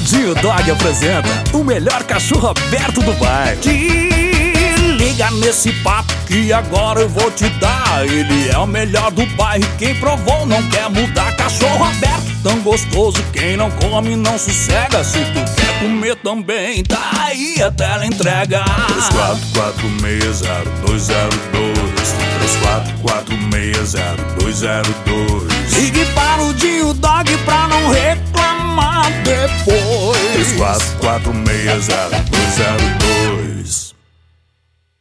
Dio Dog apresenta o melhor cachorro aberto do bairro. Te liga nesse papo que agora eu vou te dar. Ele é o melhor do bairro. Quem provou não quer mudar. Cachorro aberto, tão gostoso. Quem não come não sossega. Se tu quer comer também, tá aí a tela entrega. 34460202 Ligue para o Dio Dog pra não reclamar depois. 34460202